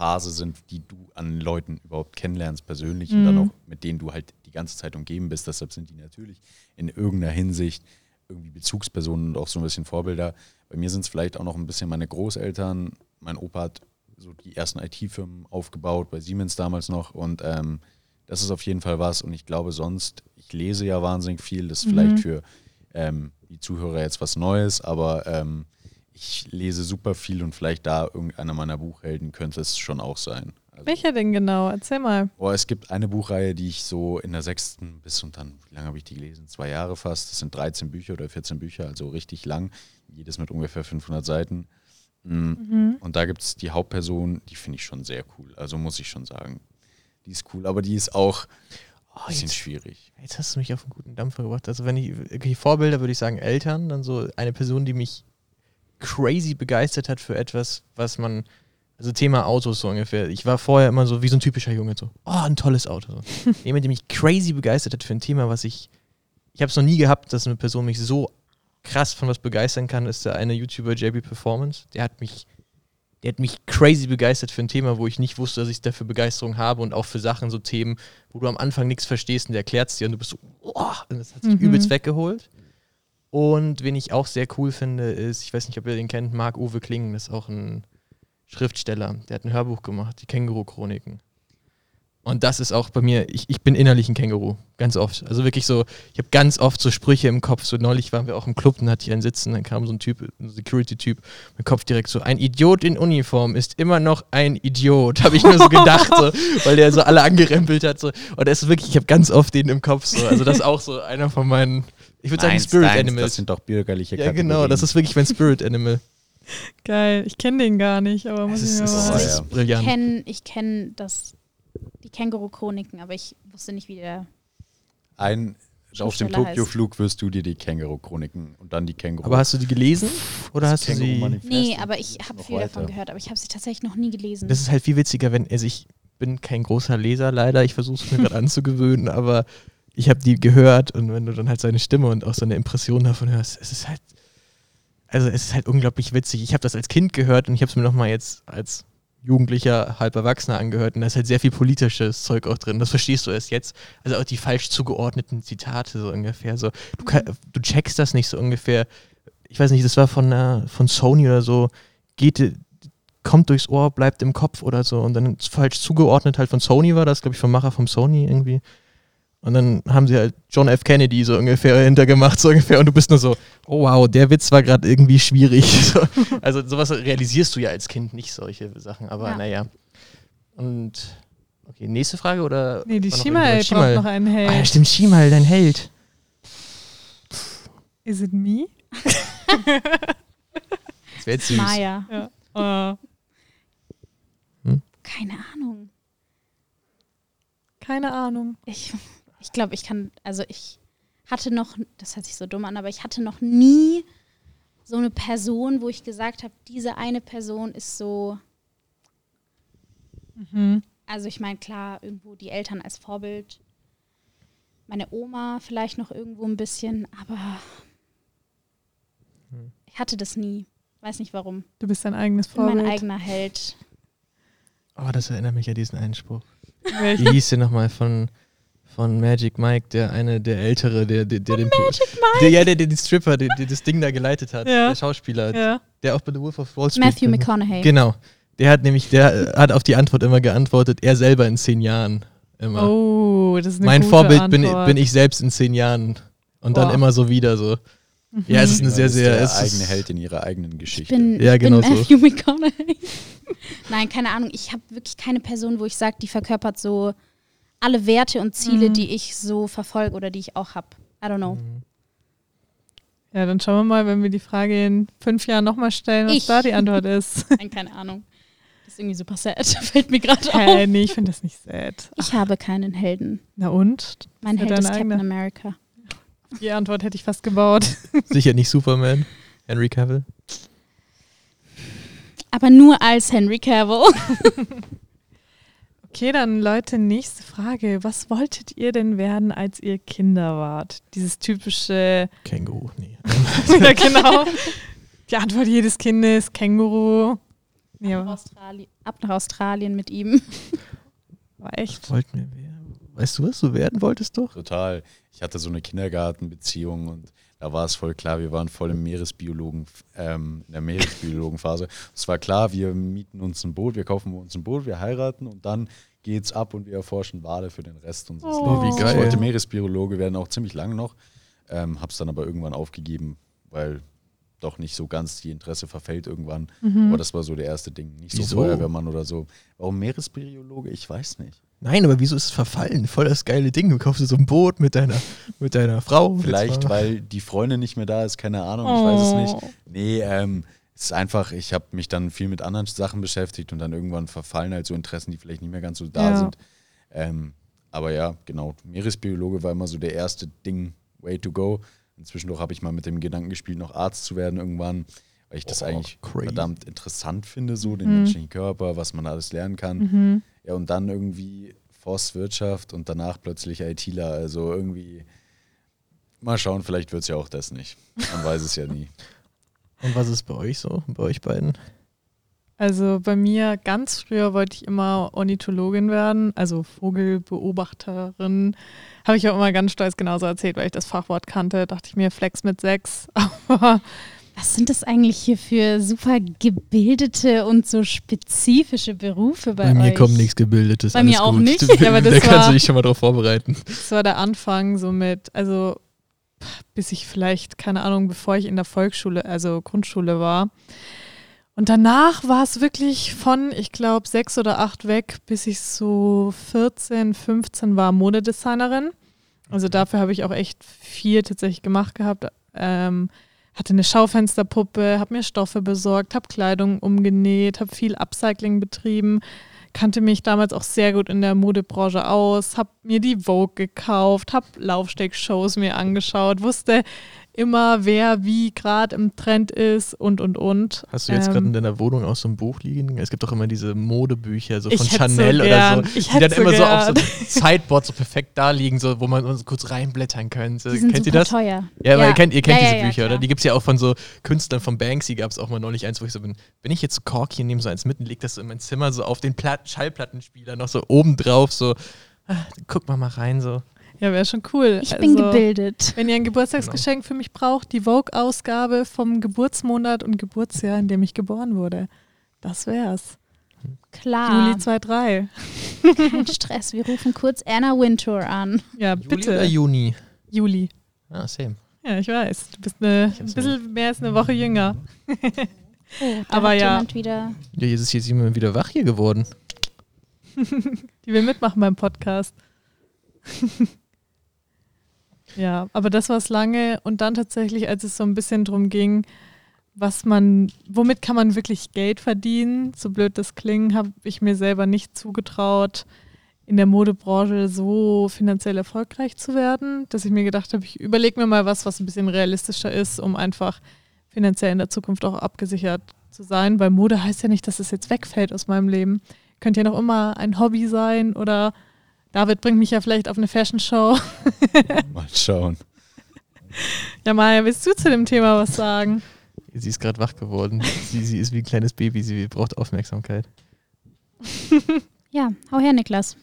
Phase sind, die du an Leuten überhaupt kennenlernst persönlich und dann Mhm. auch mit denen du halt die ganze Zeit umgeben bist. Deshalb sind die natürlich in irgendeiner Hinsicht irgendwie Bezugspersonen und auch so ein bisschen Vorbilder. Bei mir sind es vielleicht auch noch ein bisschen meine Großeltern. Mein Opa hat so die ersten IT-Firmen aufgebaut, bei Siemens damals noch und ähm, das ist auf jeden Fall was und ich glaube sonst, ich lese ja wahnsinnig viel, das ist Mhm. vielleicht für ähm, die Zuhörer jetzt was Neues, aber ähm, ich lese super viel und vielleicht da irgendeiner meiner Buchhelden könnte es schon auch sein. Also, Welcher denn genau? Erzähl mal. oh, es gibt eine Buchreihe, die ich so in der sechsten bis und dann, wie lange habe ich die gelesen? Zwei Jahre fast. Das sind 13 Bücher oder 14 Bücher, also richtig lang. Jedes mit ungefähr 500 Seiten. Mm. Mhm. Und da gibt es die Hauptperson, die finde ich schon sehr cool. Also muss ich schon sagen. Die ist cool, aber die ist auch ein Oh, bisschen jetzt, schwierig. jetzt hast du mich auf einen guten Dampfer gebracht. Also wenn ich okay, Vorbilder würde ich sagen Eltern, dann so eine Person, die mich crazy begeistert hat für etwas, was man also Thema Autos so ungefähr. Ich war vorher immer so wie so ein typischer Junge so, oh, ein tolles Auto. So. Jemand, der mich crazy begeistert hat für ein Thema, was ich ich habe es noch nie gehabt, dass eine Person mich so krass von was begeistern kann, ist der eine YouTuber JB Performance. Der hat mich der hat mich crazy begeistert für ein Thema, wo ich nicht wusste, dass ich dafür Begeisterung habe und auch für Sachen, so Themen, wo du am Anfang nichts verstehst und der erklärt es dir und du bist so, oh, und das hat sich Mhm. übelst weggeholt. Und wen ich auch sehr cool finde, ist, ich weiß nicht, ob ihr den kennt, Marc-Uwe Klingen, das ist auch ein Schriftsteller, der hat ein Hörbuch gemacht, die Känguru-Chroniken. Und das ist auch bei mir, ich, ich bin innerlich ein Känguru, ganz oft. Also wirklich so, ich habe ganz oft so Sprüche im Kopf. So neulich waren wir auch im Club und hatte ich einen Sitzen, dann kam so ein Typ, ein Security-Typ, mein Kopf direkt so, ein Idiot in Uniform ist immer noch ein Idiot, habe ich nur so gedacht, so, weil der so alle angerempelt hat. So. Und das ist wirklich, ich habe ganz oft den im Kopf. So. Also das ist auch so einer von meinen, ich würde sagen, Spirit eins, Animals. Das sind doch bürgerliche Ja, genau, das ist wirklich mein Spirit Animal. Geil. Ich kenne den gar nicht, aber Das muss ist, ich mir ist, mal. Ist ja. brillant. kenn, ich kenne das, die Känguru-Chroniken, aber ich wusste nicht, wie der. Ein, auf dem. Tokio-Flug wirst du dir die Känguru-Chroniken und dann die Känguru. Aber hast du die gelesen? Oder hast du sie. Nee, aber ich habe viel weiter. davon gehört, aber ich habe sie tatsächlich noch nie gelesen. Das ist halt viel witziger, wenn, also ich bin kein großer Leser leider, ich versuche es mir gerade anzugewöhnen, aber ich habe die gehört und wenn du dann halt seine Stimme und auch seine Impression davon hörst, es ist halt, also es ist halt unglaublich witzig. Ich habe das als Kind gehört und ich habe es mir nochmal jetzt als Jugendlicher, halb Erwachsener angehört und da ist halt sehr viel politisches Zeug auch drin. Das verstehst du erst jetzt. Also auch die falsch zugeordneten Zitate so ungefähr. So, du, kann, du checkst das nicht so ungefähr. Ich weiß nicht, das war von, äh, von Sony oder so. Geht, kommt durchs Ohr, bleibt im Kopf oder so und dann falsch zugeordnet halt von Sony war das, glaube ich, vom Macher vom Sony irgendwie. Und dann haben sie halt John F. Kennedy so ungefähr hintergemacht, so ungefähr. Und du bist nur so, oh wow, der Witz war gerade irgendwie schwierig. So, also sowas realisierst du ja als Kind nicht, solche Sachen. Aber Ja. naja. Und okay, nächste Frage oder? Nee, die Shimal irgendwas? braucht noch einen Ah ja, Held. stimmt, Shimal, dein Held. Is it me? Das wäre jetzt süß. Maya. Ja. Äh, Keine Ahnung. keine Ahnung. Ich, ich glaube, ich kann, also ich hatte noch, das hört sich so dumm an, aber ich hatte noch nie so eine Person, wo ich gesagt habe, diese eine Person ist so, Mhm. also ich meine, klar, irgendwo die Eltern als Vorbild, meine Oma vielleicht noch irgendwo ein bisschen, aber Hm. ich hatte das nie. Weiß nicht warum. Du bist dein eigenes bin mein Vorbild. eigener Held. Oh, das erinnert mich an diesen Einspruch. Wie hieß der nochmal von, von Magic Mike, der eine, der ältere, der, der, der den Magic Mike? Der, ja, der, der den Stripper, der, der das Ding da geleitet hat, Ja. der Schauspieler, Ja. der auch bei The Wolf of Wall Street. Matthew McConaughey. Genau. Der hat nämlich, der hat auf die Antwort immer geantwortet, er selber in zehn Jahren. Immer. Oh, das ist eine mein gute Vorbild bin, Antwort. bin ich selbst in zehn Jahren. Und dann Boah. immer so wieder so. Ja, es ist eine Ja, sehr, sehr. der eigene Held in ihrer eigenen Ich Geschichte. bin, Ja, ich bin genau so. Matthew McConaughey. Nein, keine Ahnung. Ich habe wirklich keine Person, wo ich sage, die verkörpert so alle Werte und Ziele, Mhm. die ich so verfolge oder die ich auch habe. I don't know. Ja, dann schauen wir mal, wenn wir die Frage in fünf Jahren nochmal stellen, was Ich. da die Antwort ist. Nein, keine Ahnung. Das ist irgendwie super sad. Fällt mir gerade auf. nee, ich finde das nicht sad. Ich habe keinen Helden. Na und? Mein Held ist Captain. America. Die Antwort hätte ich fast gebaut. sicher nicht Superman. Henry Cavill. Aber nur als Henry Cavill. Okay, dann Leute, nächste Frage. Was wolltet ihr denn werden, als ihr Kinder wart? Dieses typische, Känguru, nee. ja genau, die Antwort jedes Kindes, Känguru. Nee, Ab, nach Australien, ab nach Australien mit ihm. war echt. Wollten wir werden? Weißt du, was du werden wolltest doch? Total. Ich hatte so eine Kindergartenbeziehung und da war es voll klar, wir waren voll im Meeresbiologen, ähm, in der Meeresbiologenphase. Es war klar, wir mieten uns ein Boot, wir kaufen uns ein Boot, wir heiraten und dann geht's ab und wir erforschen Wale für den Rest unseres Oh, Lebens. wie geil. Ich wollte Meeresbiologe werden, auch ziemlich lang noch. Ähm, hab's dann aber irgendwann aufgegeben, weil doch nicht so ganz die Interesse verfällt irgendwann. Mhm. Aber das war so der erste Ding. Nicht so Wieso? Feuerwehrmann oder so. Warum Meeresbiologe? Ich weiß nicht. Nein, aber wieso ist es verfallen? Voll das geile Ding. Du kaufst dir so ein Boot mit deiner, mit deiner Frau. Vielleicht, weil die Freundin nicht mehr da ist, keine Ahnung, ich weiß es nicht. Oh. Nee, ähm, es ist einfach, ich habe mich dann viel mit anderen Sachen beschäftigt und dann irgendwann verfallen halt so Interessen, die vielleicht nicht mehr ganz so da Ja. sind. Ähm, aber ja, genau, Meeresbiologe war immer so der erste Ding, way to go. Inzwischen habe ich mal mit dem Gedanken gespielt, noch Arzt zu werden irgendwann, weil ich das Oh, eigentlich crazy. verdammt interessant finde, so den Mhm. menschlichen Körper, was man alles lernen kann. Mhm. Ja, und dann irgendwie Forstwirtschaft und danach plötzlich ITler. Also irgendwie, mal schauen, vielleicht wird es ja auch das nicht. Man weiß es ja nie. Und was ist bei euch so? Bei euch beiden? Also bei mir ganz früher wollte ich immer Ornithologin werden, also Vogelbeobachterin. Habe ich auch immer ganz stolz genauso erzählt, weil ich das Fachwort kannte. Dachte ich mir, Flex mit sechs. Aber Was sind das eigentlich hier für super gebildete und so spezifische Berufe bei, Bei mir euch? kommt nichts Gebildetes. Bei mir auch gut. nicht. Ja, aber das da kannst war- du dich schon mal drauf vorbereiten. das war der Anfang so mit, also bis ich vielleicht, keine Ahnung, bevor ich in der Volksschule, also Grundschule war. Und danach war es wirklich von, ich glaube, sechs oder acht weg, bis ich so 14, 15 war Modedesignerin. Also dafür habe ich auch echt viel tatsächlich gemacht gehabt. Ähm, hatte eine Schaufensterpuppe, habe mir Stoffe besorgt, habe Kleidung umgenäht, habe viel Upcycling betrieben, kannte mich damals auch sehr gut in der Modebranche aus, habe mir die Vogue gekauft, habe Laufstegshows mir angeschaut, wusste immer, wer wie gerade im Trend ist und und und. Hast du jetzt gerade in Ähm, deiner Wohnung auch so ein Buch liegen? Es gibt doch immer diese Modebücher so von hätt's so Chanel oder gern. so, Ich die dann so immer so auf so gern. Sideboard so perfekt da liegen, so, wo man uns kurz reinblättern könnte. Die sind Kennt ihr super das? teuer. Ja, aber ihr kennt, ihr kennt Ja, ja, diese ja, Bücher, klar. oder? Die gibt es ja auch von so Künstlern, von Banksy gab es auch mal neulich eins, wo ich so bin, wenn ich jetzt so Corky nehme so eins mit und leg das so in mein Zimmer so auf den Plat Schallplattenspieler noch so oben drauf, so, ah, guck mal mal rein, so. Ja, wäre schon cool. Ich bin Also, gebildet. Wenn ihr ein Geburtstagsgeschenk für mich braucht, die Vogue-Ausgabe vom Geburtsmonat und Geburtsjahr, in dem ich geboren wurde. Das wär's. Klar. Juli 23. Kein Stress. Wir rufen kurz Anna Wintour an. Ja, Juli bitte. oder Juni? Juli. Ah, same. Ja, ich weiß. Du bist eine, ein bisschen mehr als eine Woche jünger. Oh, da Aber ja. jemand wieder. Ja, jetzt ist jetzt jemand wieder wach hier geworden. Die will mitmachen beim Podcast. ja, aber das war es lange. Und dann tatsächlich, als es so ein bisschen drum ging, was man, womit kann man wirklich Geld verdienen, so blöd das klingt, habe ich mir selber nicht zugetraut, in der Modebranche so finanziell erfolgreich zu werden, dass ich mir gedacht habe, ich überlege mir mal was, was ein bisschen realistischer ist, um einfach finanziell in der Zukunft auch abgesichert zu sein, weil Mode heißt ja nicht, dass es jetzt wegfällt aus meinem Leben. Könnte ja noch immer ein Hobby sein oder David bringt mich ja vielleicht auf eine Fashion Show. Mal schauen. Ja, Maja, willst du zu dem Thema was sagen? Sie ist gerade wach geworden. sie, sie ist wie ein kleines Baby, sie braucht Aufmerksamkeit. Ja, hau her, Niklas.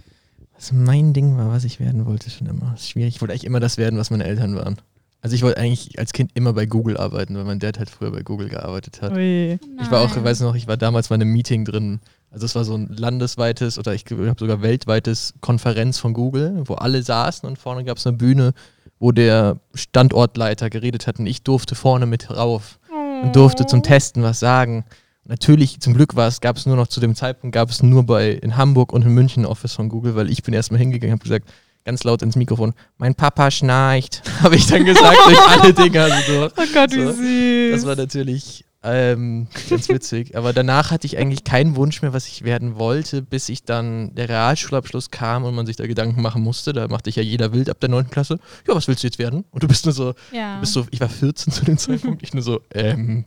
Was mein Ding war, was ich werden wollte, schon immer. Das ist schwierig. Ich wollte eigentlich immer das werden, was meine Eltern waren. Also ich wollte eigentlich als Kind immer bei Google arbeiten, weil mein Dad halt früher bei Google gearbeitet hat. Ui. Ich war auch, Nein. weiß noch, ich war damals mal in einem Meeting drin. Also es war so ein landesweites oder ich habe sogar weltweites Konferenz von Google, wo alle saßen und vorne gab es eine Bühne, wo der Standortleiter geredet hat und ich durfte vorne mit rauf und durfte zum Testen was sagen. Natürlich, zum Glück war es, gab es nur noch zu dem Zeitpunkt, gab es nur bei in Hamburg und in München Office von Google, weil ich bin erstmal hingegangen und habe gesagt, ganz laut ins Mikrofon, mein Papa schnarcht, habe ich dann gesagt, durch alle Dinger. So. Oh Gott, wie So, süß. Das war natürlich ähm, ganz witzig. Aber danach hatte ich eigentlich keinen Wunsch mehr, was ich werden wollte, bis ich dann der Realschulabschluss kam und man sich da Gedanken machen musste. Da machte ich ja jeder wild ab der 9. Klasse. Ja, was willst du jetzt werden? Und du bist nur so, Ja. du bist so, ich war 14 zu dem Zeitpunkt, ich nur so, ähm,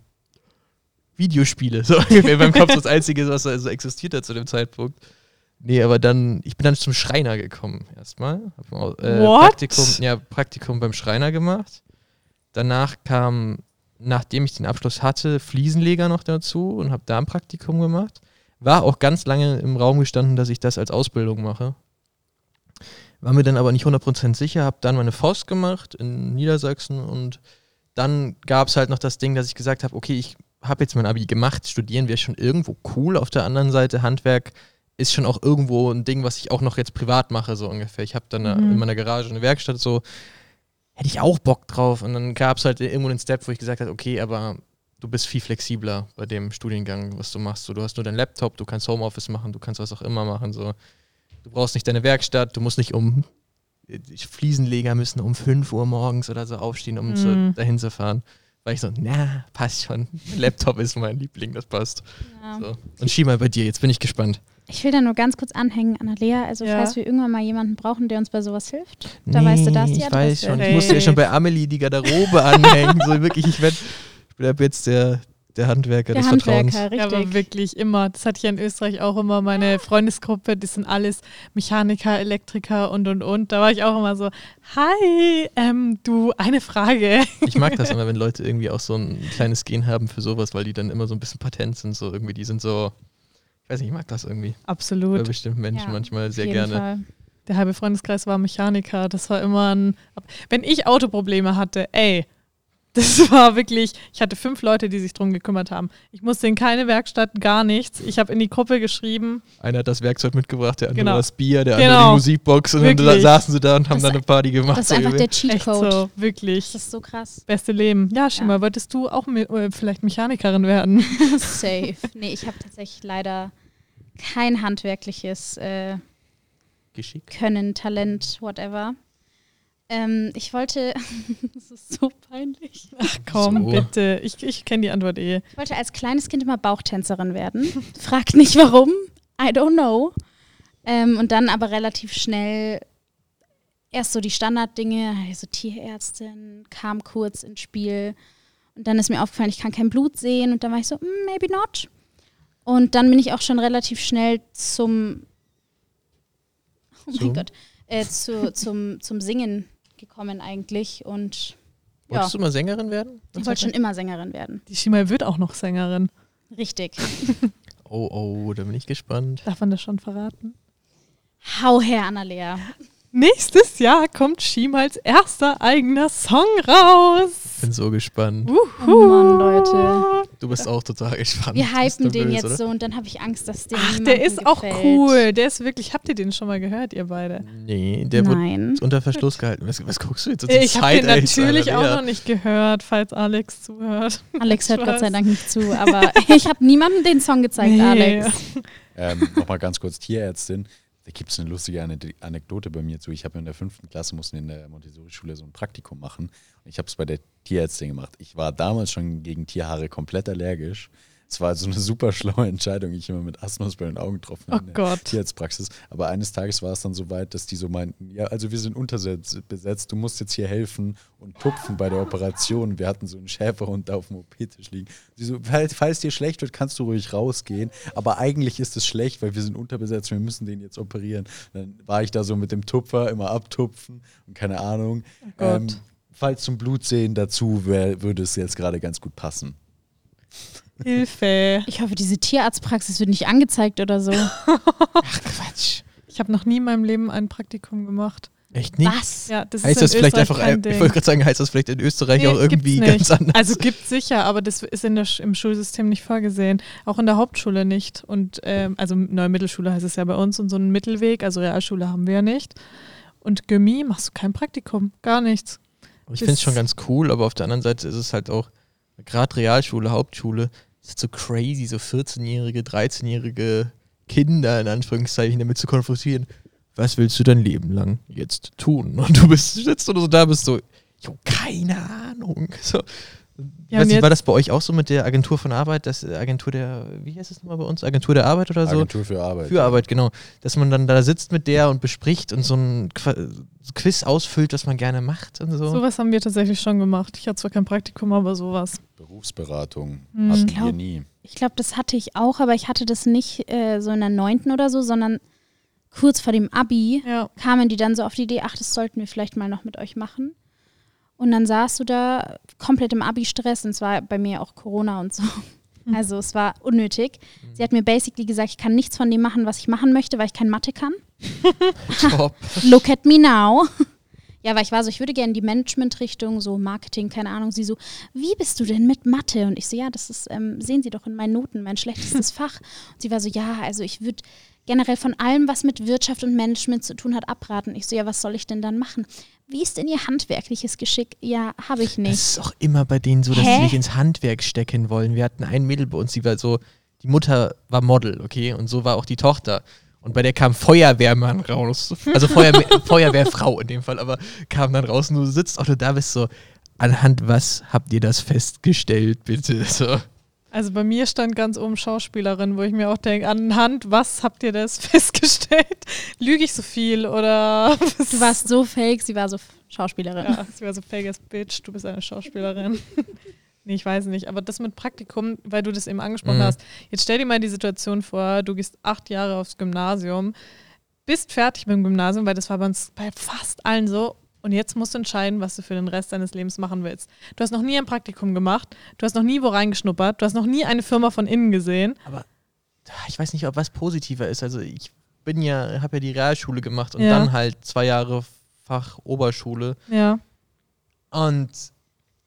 Videospiele. So ungefähr in meinem Kopf das Einzige, was da so existiert hat zu dem Zeitpunkt. Nee, aber dann, ich bin dann zum Schreiner gekommen erstmal. Hab äh? Praktikum, ja, Praktikum beim Schreiner gemacht. Danach kam, nachdem ich den Abschluss hatte, Fliesenleger noch dazu und habe da ein Praktikum gemacht. War auch ganz lange im Raum gestanden, dass ich das als Ausbildung mache. War mir dann aber nicht 100% sicher, habe dann meine Faust gemacht in Niedersachsen und dann gab es halt noch das Ding, dass ich gesagt habe, okay, ich habe jetzt mein Abi gemacht, studieren wäre schon irgendwo cool. Auf der anderen Seite, Handwerk ist schon auch irgendwo ein Ding, was ich auch noch jetzt privat mache, so ungefähr. Ich habe dann Mhm. in meiner Garage eine Werkstatt, so hätte ich auch Bock drauf. Und dann gab es halt irgendwo einen Step, wo ich gesagt habe, okay, aber du bist viel flexibler bei dem Studiengang, was du machst. So, du hast nur deinen Laptop, du kannst Homeoffice machen, du kannst was auch immer machen. So. Du brauchst nicht deine Werkstatt, du musst nicht um Fliesenleger müssen um 5 Uhr morgens oder so aufstehen, um zu, Mhm. dahin zu fahren. Weil ich so, na, passt schon. Laptop ist mein Liebling, das passt. Ja. So. Und schieb mal bei dir, jetzt bin ich gespannt. Ich will da nur ganz kurz anhängen, Annalea. Also, Ja. falls wir irgendwann mal jemanden brauchen, der uns bei sowas hilft, da weißt du, da ist die ich Adresse. weiß schon. Ich musste ja schon bei Amelie die Garderobe anhängen. So wirklich, ich werde ich jetzt der, der Handwerker Der des Vertrauens. Handwerker, Ja, richtig. aber wirklich immer. Das hatte ich ja in Österreich auch immer. Meine Freundesgruppe, die sind alles Mechaniker, Elektriker und und und. Da war ich auch immer so: Hi, ähm, du, eine Frage. Ich mag das immer, wenn Leute irgendwie auch so ein kleines Gen haben für sowas, weil die dann immer so ein bisschen patent sind. So irgendwie, die sind so, ich weiß nicht, ich mag das irgendwie. Bei Absolut. bestimmten Menschen Ja, manchmal sehr gerne. Fall. Der halbe Freundeskreis war Mechaniker. Das war immer ein. Wenn ich Autoprobleme hatte, ey, das war wirklich. Ich hatte fünf Leute, die sich drum gekümmert haben. Ich musste in keine Werkstatt, gar nichts. Ich habe in die Gruppe geschrieben. Einer hat das Werkzeug mitgebracht, der andere Genau. das Bier, der Genau. andere die Musikbox und dann Wirklich. saßen sie da und haben Das- dann eine Party gemacht. Das ist einfach der Cheatcode. so, wirklich. Das ist so krass. Beste Leben. Ja, Schima, Ja. wolltest du auch me- äh, vielleicht Mechanikerin werden? Safe. Nee, ich habe tatsächlich leider kein handwerkliches äh, Geschick. Können, Talent, whatever. Ähm, ich wollte, das ist so peinlich. Ach komm, So. bitte. Ich, ich kenne die Antwort eh. Ich wollte als kleines Kind immer Bauchtänzerin werden. Fragt nicht warum. I don't know. Ähm, und dann aber relativ schnell erst so die Standarddinge, also Tierärztin, kam kurz ins Spiel. Und dann ist mir aufgefallen, ich kann kein Blut sehen. Und dann war ich so, "Mm, maybe not. Und dann bin ich auch schon relativ schnell zum, oh mein Zum? Gott, äh, zu, zum, zum Singen gekommen eigentlich. Und ja, Wolltest du mal Sängerin werden? ich wollte schon immer Sängerin werden. Die Schima wird auch noch Sängerin. Richtig. Oh, oh, da bin ich gespannt. Darf man das schon verraten? Hau her, Annalea. Nächstes Jahr kommt Schimals erster eigener Song raus. Bin so gespannt. Uhu. Oh Mann, Leute. Du bist auch total gespannt. Wir hypen den böse, jetzt oder? so und dann habe ich Angst, dass der Ach, der ist auch gefällt. cool. Der ist wirklich, habt ihr den schon mal gehört, ihr beide? Nee, der wird Nein. unter Verschluss gehalten. Was, was guckst du jetzt? Das Ich habe den natürlich Alter, auch noch nicht gehört, falls Alex zuhört. Alex hört Gott sei. Dank nicht zu, aber ich habe niemandem den Song gezeigt, Nee. Alex. Ähm, Nochmal ganz kurz, Tierärztin. Da gibt es eine lustige Ane- Anekdote bei mir zu. Ich habe in der fünften Klasse, mussten in der Montessori-Schule so ein Praktikum machen. Ich habe es bei der Tierärztin gemacht. Ich war damals schon gegen Tierhaare komplett allergisch. Es war also eine super schlaue Entscheidung. Ich immer mit Asthmas bei den Augen getroffen Oh in der Gott. Tierarztpraxis. Aber eines Tages war es dann so weit, dass die so meinten, ja, also wir sind unterbesetzt, du musst jetzt hier helfen und tupfen bei der Operation. Wir hatten so einen Schäferhund da auf dem OP-Tisch liegen. Sie so, falls, falls dir schlecht wird, kannst du ruhig rausgehen. Aber eigentlich ist es schlecht, weil wir sind unterbesetzt, wir müssen den jetzt operieren. Dann war ich da so mit dem Tupfer, immer abtupfen und keine Ahnung. Gott. Ähm, falls zum Blutsehen dazu wär, würde es jetzt gerade ganz gut passen. Hilfe. Ich hoffe, diese Tierarztpraxis wird nicht angezeigt oder so. Ach, Quatsch. Ich habe noch nie in meinem Leben ein Praktikum gemacht. Echt nicht? Was? Ja, das Heißt ist das in vielleicht Österreich einfach, ich wollte gerade sagen, heißt das vielleicht in Österreich Nee, auch irgendwie gibt's ganz anders? Also gibt sicher, aber das ist in der, im Schulsystem nicht vorgesehen. Auch in der Hauptschule nicht. Und ähm, also neue Mittelschule heißt es ja bei uns und so einen Mittelweg, also Realschule haben wir ja nicht. Und Gymi machst du kein Praktikum, gar nichts. ich finde es schon ganz cool, aber auf der anderen Seite ist es halt auch, gerade Realschule, Hauptschule, ist so crazy, so 14-jährige, 13-jährige Kinder in Anführungszeichen damit zu konfrontieren. Was willst du dein Leben lang jetzt tun? Und du bist, sitzt oder so da, bist so, jo, keine Ahnung. So. Ja, nicht, war das bei euch auch so mit der Agentur von Arbeit, das äh, Agentur der, wie heißt es nochmal bei uns? Agentur der Arbeit oder so? Agentur für Arbeit. Für Arbeit, genau. Dass man dann da sitzt mit der und bespricht und so ein Quiz ausfüllt, was man gerne macht und so. Sowas haben wir tatsächlich schon gemacht. Ich hatte zwar kein Praktikum, aber sowas. Berufsberatung Hm. hatten Ich wir nie. Ich glaube, das hatte ich auch, aber ich hatte das nicht äh, so in der neunten oder so, sondern kurz vor dem Abi Ja. kamen die dann so auf die Idee, ach, das sollten wir vielleicht mal noch mit euch machen. Und dann saßt du da komplett im Abi-Stress und es war bei mir auch Corona und so. Also es war unnötig. Sie hat mir basically gesagt, ich kann nichts von dem machen, was ich machen möchte, weil ich kein Mathe kann. Top. Look at me now. Ja, weil ich war so, ich würde gerne in die Management-Richtung, so Marketing, keine Ahnung. Sie so, wie bist du denn mit Mathe? Und ich so, ja, das ist, ähm, sehen Sie doch in meinen Noten, mein schlechtestes Fach. Und sie war so, ja, also ich würde generell von allem, was mit Wirtschaft und Management zu tun hat, abraten. Ich so, ja, was soll ich denn dann machen? Wie ist denn Ihr handwerkliches Geschick? Ja, habe ich Das nicht. ist auch immer bei denen so, dass Hä? sie sich ins Handwerk stecken wollen. Wir hatten ein Mädel bei uns, die war so, die Mutter war Model, okay, und so war auch die Tochter. Und bei der kam Feuerwehrmann raus. Also Feuer, Feuerwehrfrau in dem Fall, aber kam dann raus und du sitzt auch nur da bist so, anhand was habt ihr das festgestellt, bitte? So. Also bei mir stand ganz oben Schauspielerin, wo ich mir auch denke, anhand was habt ihr das festgestellt? Lüge ich so viel oder Du warst so fake, sie war so Schauspielerin. Ja, sie war so fake as bitch, du bist eine Schauspielerin. Nee, ich weiß nicht, aber das mit Praktikum, weil du das eben angesprochen Mhm. hast. Jetzt stell dir mal die Situation vor, du gehst acht Jahre aufs Gymnasium, bist fertig mit dem Gymnasium, weil das war bei uns bei fast allen so. Und jetzt musst du entscheiden, was du für den Rest deines Lebens machen willst. Du hast noch nie ein Praktikum gemacht, du hast noch nie wo reingeschnuppert, du hast noch nie eine Firma von innen gesehen. Aber ich weiß nicht, ob was positiver ist. Also ich bin ja, habe ja die Realschule gemacht und Ja. dann halt zwei Jahre Fach Oberschule. Ja. Und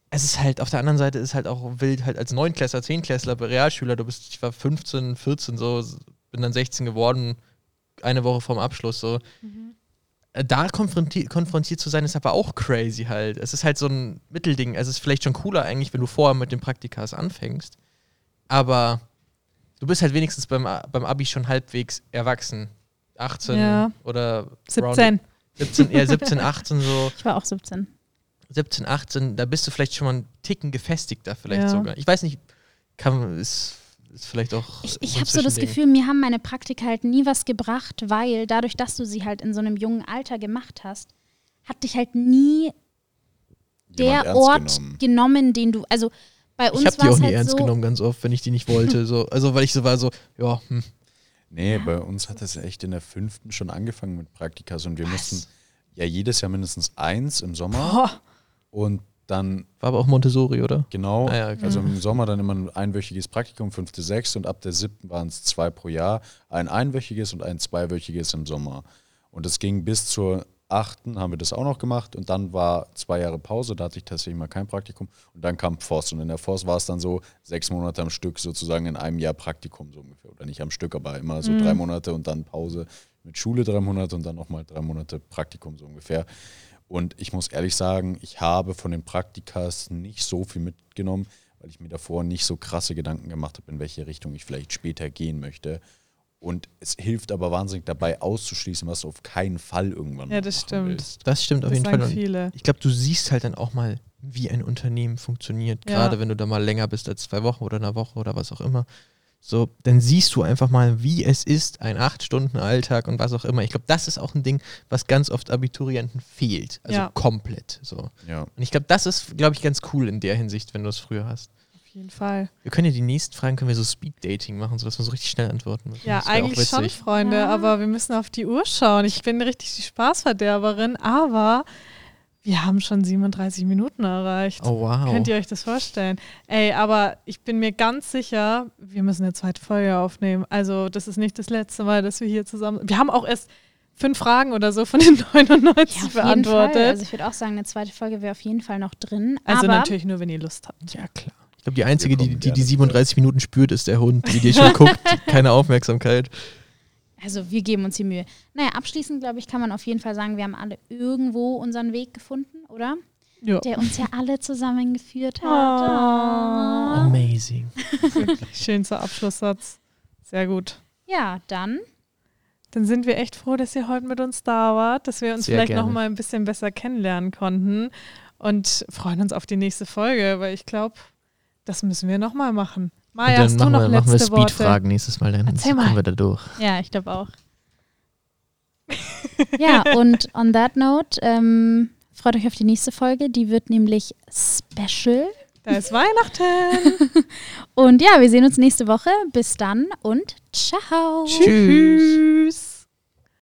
es ist halt, auf der anderen Seite ist halt auch wild, halt als Neunklässler, Zehnklässler, Realschüler, du bist, ich war 15, 14 so, bin dann 16 geworden, eine Woche vorm Abschluss so. Äh, Da konfrontiert, konfrontiert zu sein, ist aber auch crazy halt. Es ist halt so ein Mittelding. Es ist vielleicht schon cooler eigentlich, wenn du vorher mit den Praktikas anfängst. Aber du bist halt wenigstens beim, beim Abi schon halbwegs erwachsen. 18 Ja. oder 17. 17, eher 17, 18 so. Ich war auch 17. 17, 18, da bist du vielleicht schon mal einen Ticken gefestigter vielleicht Ja. sogar. Ich weiß nicht, kann, ist, ist vielleicht auch Ich, ich habe so das. Gefühl, mir haben meine Praktika halt nie was gebracht, weil dadurch, dass du sie halt in so einem jungen Alter gemacht hast, hat dich halt nie Jemand der Ort genommen. genommen, den du, also bei uns Ich habe die war auch es nie halt ernst so, genommen, ganz oft, wenn ich die nicht wollte. So. Also, weil ich so war, so, ja, hm. Nee, bei uns hat es echt in der fünften schon angefangen mit Praktikas und wir mussten ja jedes Jahr mindestens eins im Sommer Boah. und dann war aber auch Montessori, oder? genau, Ah ja, okay. also im Sommer dann immer ein einwöchiges Praktikum, fünfte, sechste und ab der siebten waren es zwei pro Jahr, ein einwöchiges und ein zweiwöchiges im Sommer. Und es ging bis zur achten, haben wir das auch noch gemacht und dann war zwei Jahre Pause, da hatte ich tatsächlich mal kein Praktikum und dann kam Forst und in der Forst war es dann so sechs Monate am Stück sozusagen in einem Jahr Praktikum so ungefähr oder nicht am Stück, aber immer so drei Monate und dann Pause mit Schule drei Monate und dann nochmal drei Monate Praktikum so ungefähr. Und ich muss ehrlich sagen, ich habe von den Praktikas nicht so viel mitgenommen, weil ich mir davor nicht so krasse Gedanken gemacht habe, in welche Richtung ich vielleicht später gehen möchte. Und es hilft aber wahnsinnig dabei auszuschließen, was du auf keinen Fall irgendwann Ja, das stimmt. willst. Das stimmt auf Das jeden sagen Fall. Viele. ich glaube, du siehst halt dann auch mal, wie ein Unternehmen funktioniert. Ja. Gerade wenn du da mal länger bist als zwei Wochen oder eine Woche oder was auch immer. So, dann siehst du einfach mal, wie es ist, ein acht Stunden Alltag und was auch immer. Ich glaube, das ist auch ein Ding, was ganz oft Abiturienten fehlt. Also Ja. komplett. So. Ja. Und ich glaube, das ist, glaube ich, ganz cool in der Hinsicht, wenn du es früher hast. Auf jeden Fall. Wir können ja die nächsten Fragen können wir so Speed-Dating machen, sodass wir so richtig schnell antworten müssen. Ja, eigentlich schon. Freunde, Ja. aber wir müssen auf die Uhr schauen. Ich bin richtig die Spaßverderberin, aber wir haben schon 37 Minuten erreicht. Oh, wow. Könnt ihr euch das vorstellen? Ey, aber ich bin mir ganz sicher, wir müssen eine zweite Folge aufnehmen. Also, das ist nicht das letzte Mal, dass wir hier zusammen. Wir haben auch erst fünf Fragen oder so von den 99 ja, auf jeden Fall. beantwortet. Also ich würde auch sagen, eine zweite Folge wäre auf jeden Fall noch drin. Also, aber natürlich nur, wenn ihr Lust habt. Ja, klar. Ich glaube, die einzige, die, die die gerne 37 Minuten spürt, ist der Hund, die dir schon guckt. Keine Aufmerksamkeit. Also wir geben uns die Mühe. Naja, abschließend, glaube ich, kann man auf jeden Fall sagen, wir haben alle irgendwo unseren Weg gefunden, oder? Ja. Der uns ja alle zusammengeführt hat. Oh. Amazing. Schönster Abschlusssatz. Sehr gut. Ja, dann. Dann sind wir echt froh, dass ihr heute mit uns da wart, dass wir uns Sehr vielleicht gerne. noch mal ein bisschen besser kennenlernen konnten und freuen uns auf die nächste Folge, weil ich glaube, das müssen wir noch mal machen. Maja, dann hast du machen noch wir, machen wir? Speed-Fragen nächstes Mal, dann Erzähl kommen mal. wir da durch. Ja, ich glaube auch. ja, und on that note, ähm, freut euch auf die nächste Folge. Die wird nämlich special. Da ist Weihnachten. Und ja, wir sehen uns nächste Woche. Bis dann und ciao. Tschüss. Tschüss.